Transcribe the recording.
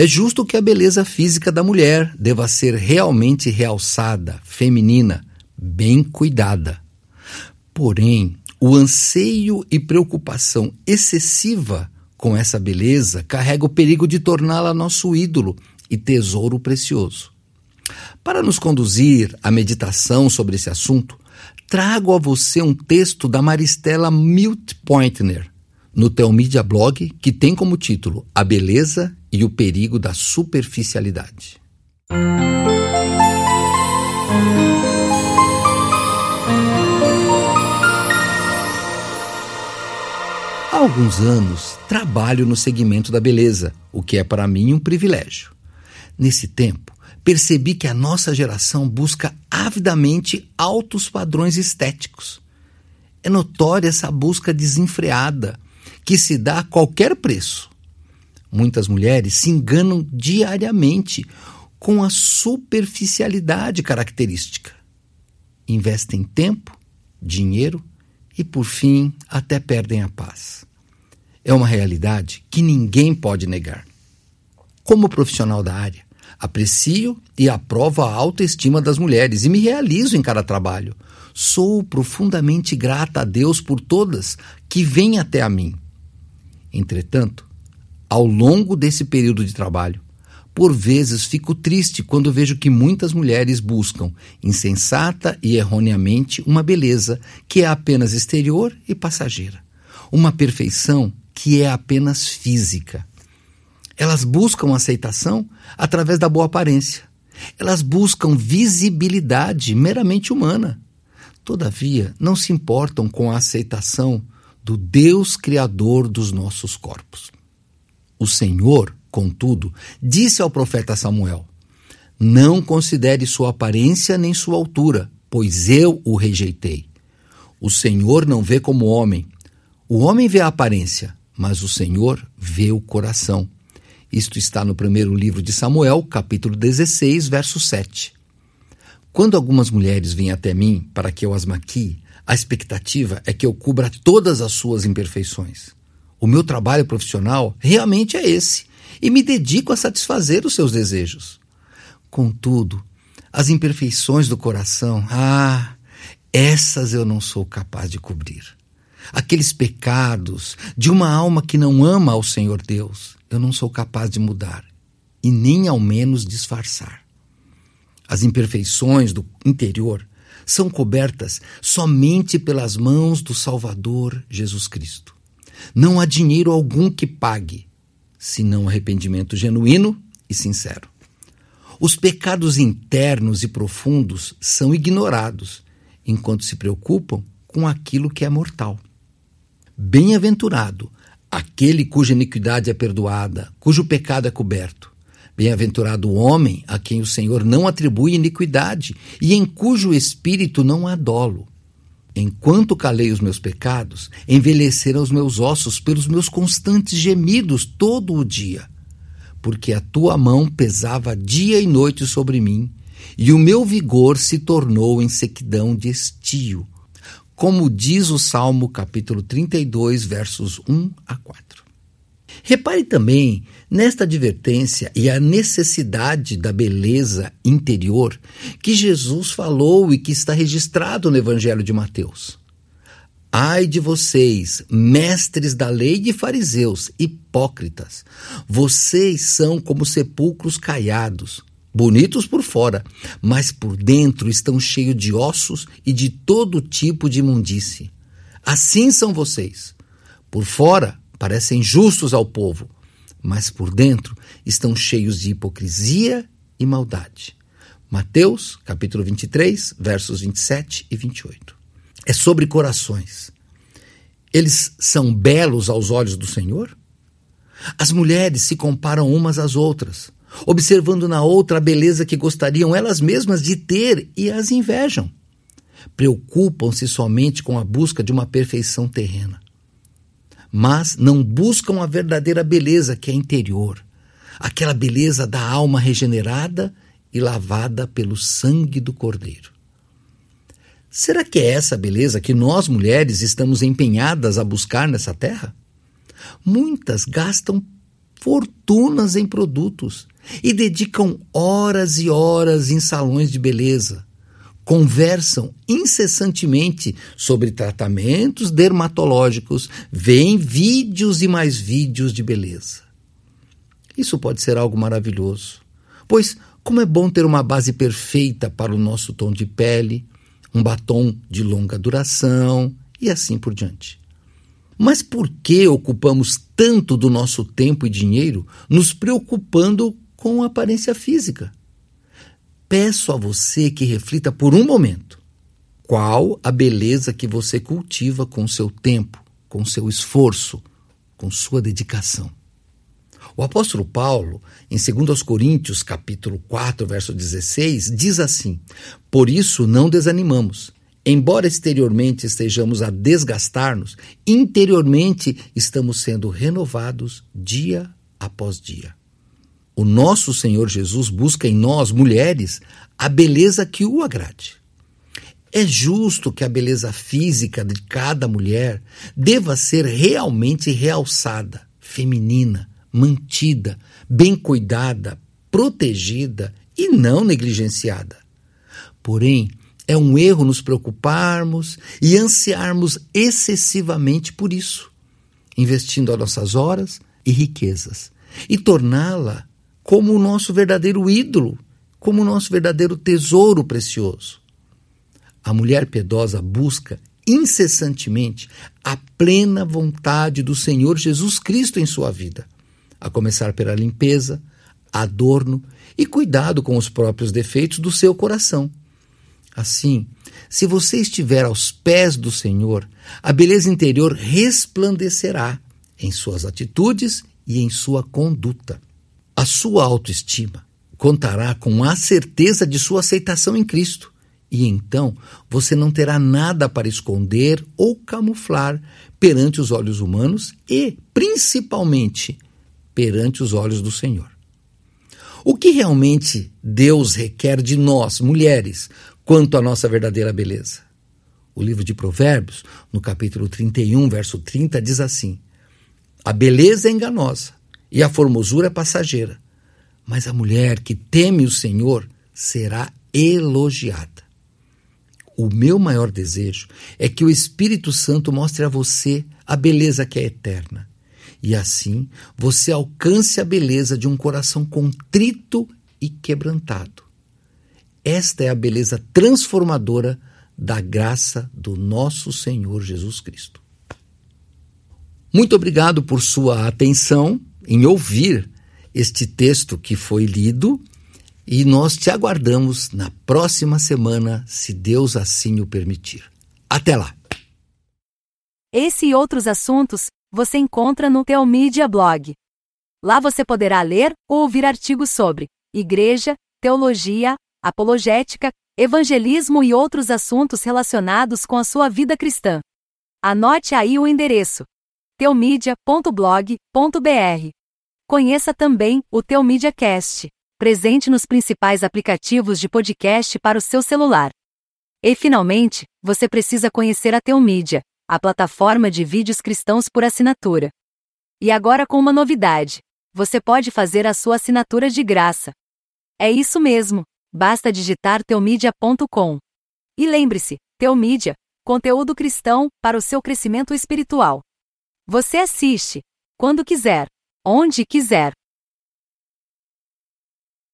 É justo que a beleza física da mulher deva ser realmente realçada, feminina, bem cuidada. Porém, o anseio e preocupação excessiva com essa beleza carrega o perigo de torná-la nosso ídolo e tesouro precioso. Para nos conduzir à meditação sobre esse assunto, trago a você um texto da Maristela Milt Pointner, no Telmídia Blog, que tem como título A Beleza e o Perigo da Superficialidade. Há alguns anos trabalho no segmento da beleza, o que é para mim um privilégio. Nesse tempo, percebi que a nossa geração busca avidamente altos padrões estéticos. É notória essa busca desenfreada, que se dá a qualquer preço. Muitas mulheres se enganam diariamente com a superficialidade característica. Investem tempo, dinheiro e, por fim, até perdem a paz. É uma realidade que ninguém pode negar. Como profissional da área, Aprecio e aprovo a autoestima das mulheres e me realizo em cada trabalho. Sou profundamente grata a Deus por todas que vêm até a mim. Entretanto, ao longo desse período de trabalho, por vezes fico triste quando vejo que muitas mulheres buscam, insensata e erroneamente, uma beleza que é apenas exterior e passageira. Uma perfeição que é apenas física. Elas buscam aceitação através da boa aparência. Elas buscam visibilidade meramente humana. Todavia, não se importam com a aceitação do Deus Criador dos nossos corpos. O Senhor, contudo, disse ao profeta Samuel: Não considere sua aparência nem sua altura, pois eu o rejeitei. O Senhor não vê como homem. O homem vê a aparência, mas o Senhor vê o coração. Isto está no primeiro livro de Samuel, capítulo 16, verso 7. Quando algumas mulheres vêm até mim para que eu as maquie, a expectativa é que eu cubra todas as suas imperfeições. O meu trabalho profissional realmente é esse, e me dedico a satisfazer os seus desejos. Contudo, as imperfeições do coração, ah, essas eu não sou capaz de cobrir. Aqueles pecados de uma alma que não ama ao Senhor Deus, eu não sou capaz de mudar e nem ao menos disfarçar. As imperfeições do interior são cobertas somente pelas mãos do Salvador Jesus Cristo. Não há dinheiro algum que pague, senão arrependimento genuíno e sincero. Os pecados internos e profundos são ignorados, enquanto se preocupam com aquilo que é mortal. Bem-aventurado aquele cuja iniquidade é perdoada, cujo pecado é coberto. Bem-aventurado o homem a quem o Senhor não atribui iniquidade e em cujo espírito não há dolo. Enquanto calei os meus pecados, envelheceram os meus ossos pelos meus constantes gemidos todo o dia. Porque a tua mão pesava dia e noite sobre mim, e o meu vigor se tornou em sequidão de estio como diz o Salmo capítulo 32, versos 1 a 4. Repare também nesta advertência e a necessidade da beleza interior que Jesus falou e que está registrado no Evangelho de Mateus. Ai de vocês, mestres da lei e fariseus, hipócritas! Vocês são como sepulcros caiados bonitos por fora, mas por dentro estão cheios de ossos e de todo tipo de imundície. Assim são vocês. Por fora parecem justos ao povo, mas por dentro estão cheios de hipocrisia e maldade. Mateus, capítulo 23, versos 27 e 28. É sobre corações. Eles são belos aos olhos do Senhor? As mulheres se comparam umas às outras observando na outra a beleza que gostariam elas mesmas de ter e as invejam. Preocupam-se somente com a busca de uma perfeição terrena. Mas não buscam a verdadeira beleza que é interior, aquela beleza da alma regenerada e lavada pelo sangue do Cordeiro. Será que é essa beleza que nós mulheres estamos empenhadas a buscar nessa terra? Muitas gastam fortunas em produtos e dedicam horas e horas em salões de beleza. Conversam incessantemente sobre tratamentos dermatológicos, veem vídeos e mais vídeos de beleza. Isso pode ser algo maravilhoso, pois como é bom ter uma base perfeita para o nosso tom de pele, um batom de longa duração e assim por diante. Mas por que ocupamos tanto do nosso tempo e dinheiro nos preocupando com a aparência física? Peço a você que reflita por um momento qual a beleza que você cultiva com seu tempo, com seu esforço, com sua dedicação. O apóstolo Paulo, em 2 Coríntios, capítulo 4, verso 16, diz assim: Por isso não desanimamos Embora exteriormente estejamos a desgastar-nos, interiormente estamos sendo renovados dia após dia. O nosso Senhor Jesus busca em nós, mulheres, a beleza que o agrade. É justo que a beleza física de cada mulher deva ser realmente realçada, feminina, mantida, bem cuidada, protegida e não negligenciada. Porém, é um erro nos preocuparmos e ansiarmos excessivamente por isso, investindo as nossas horas e riquezas, e torná-la como o nosso verdadeiro ídolo, como o nosso verdadeiro tesouro precioso. A mulher piedosa busca incessantemente a plena vontade do Senhor Jesus Cristo em sua vida, a começar pela limpeza, adorno e cuidado com os próprios defeitos do seu coração Assim, se você estiver aos pés do Senhor, a beleza interior resplandecerá em suas atitudes e em sua conduta. A sua autoestima contará com a certeza de sua aceitação em Cristo, e então você não terá nada para esconder ou camuflar perante os olhos humanos e, principalmente, perante os olhos do Senhor. O que realmente Deus requer de nós, mulheres, quanto à nossa verdadeira beleza? O livro de Provérbios, no capítulo 31, verso 30, diz assim: A beleza é enganosa e a formosura é passageira, mas a mulher que teme o Senhor será elogiada. O meu maior desejo é que o Espírito Santo mostre a você a beleza que é eterna e assim você alcance a beleza de um coração contrito e quebrantado. Esta é a beleza transformadora da graça do nosso Senhor Jesus Cristo. Muito obrigado por sua atenção em ouvir este texto que foi lido e nós te aguardamos na próxima semana, se Deus assim o permitir. Até lá! Esse e outros assuntos você encontra no Teomídia Blog. Lá você poderá ler ou ouvir artigos sobre igreja, teologia, apologética, evangelismo e outros assuntos relacionados com a sua vida cristã. Anote aí o endereço: teomídia.blog.br. Conheça também o Teomídia Cast, presente nos principais aplicativos de podcast para o seu celular. E finalmente, você precisa conhecer a Teomídia a plataforma de vídeos cristãos por assinatura. E agora com uma novidade: você pode fazer a sua assinatura de graça. É isso mesmo, basta digitar teomídia.com. E lembre-se, Teomídia, conteúdo cristão para o seu crescimento espiritual. Você assiste, quando quiser, onde quiser